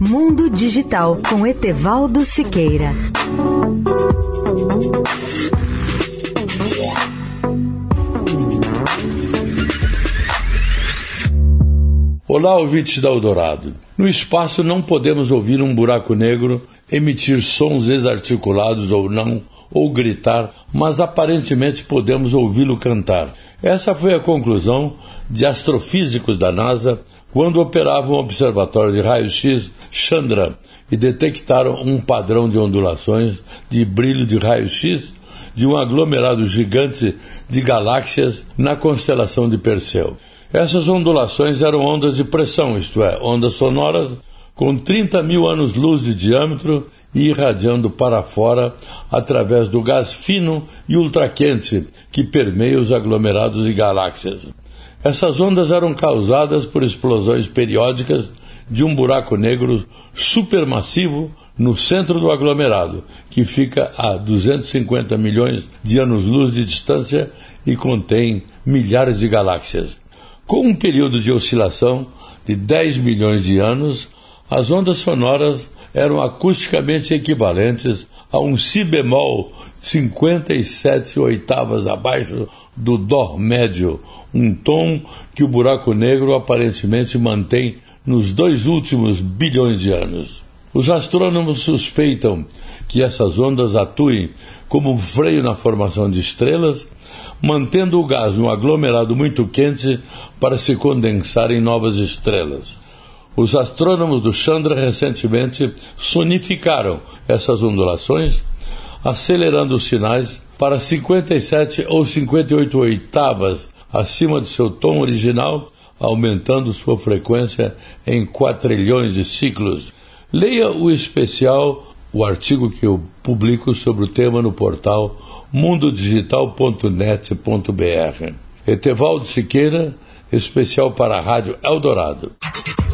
Mundo Digital com Etevaldo Siqueira. Olá, ouvintes da Eldorado. No espaço não podemos ouvir um buraco negro emitir sons desarticulados ou não, ou gritar, mas aparentemente podemos ouvi-lo cantar. Essa foi a conclusão de astrofísicos da NASA quando operavam o observatório de raio-x Chandra e detectaram um padrão de ondulações de brilho de raio-x de um aglomerado gigante de galáxias na constelação de Perseu. Essas ondulações eram ondas de pressão, isto é, ondas sonoras com 30 mil anos-luz de diâmetro e irradiando para fora através do gás fino e ultraquente que permeia os aglomerados de galáxias. Essas ondas eram causadas por explosões periódicas de um buraco negro supermassivo no centro do aglomerado, que fica a 250 milhões de anos-luz de distância e contém milhares de galáxias. Com um período de oscilação de 10 milhões de anos, as ondas sonoras eram acusticamente equivalentes a um si bemol 57 oitavas abaixo do dó médio, um tom que o buraco negro aparentemente mantém nos dois últimos bilhões de anos. Os astrônomos suspeitam que essas ondas atuem como um freio na formação de estrelas mantendo o gás num aglomerado muito quente para se condensar em novas estrelas. Os astrônomos do Chandra recentemente sonificaram essas ondulações, acelerando os sinais para 57 ou 58 oitavas acima de seu tom original, aumentando sua frequência em quatrilhões de ciclos. Leia o especial, o artigo que eu publico sobre o tema no portal mundodigital.net.br. Etevaldo Siqueira, especial para a Rádio Eldorado.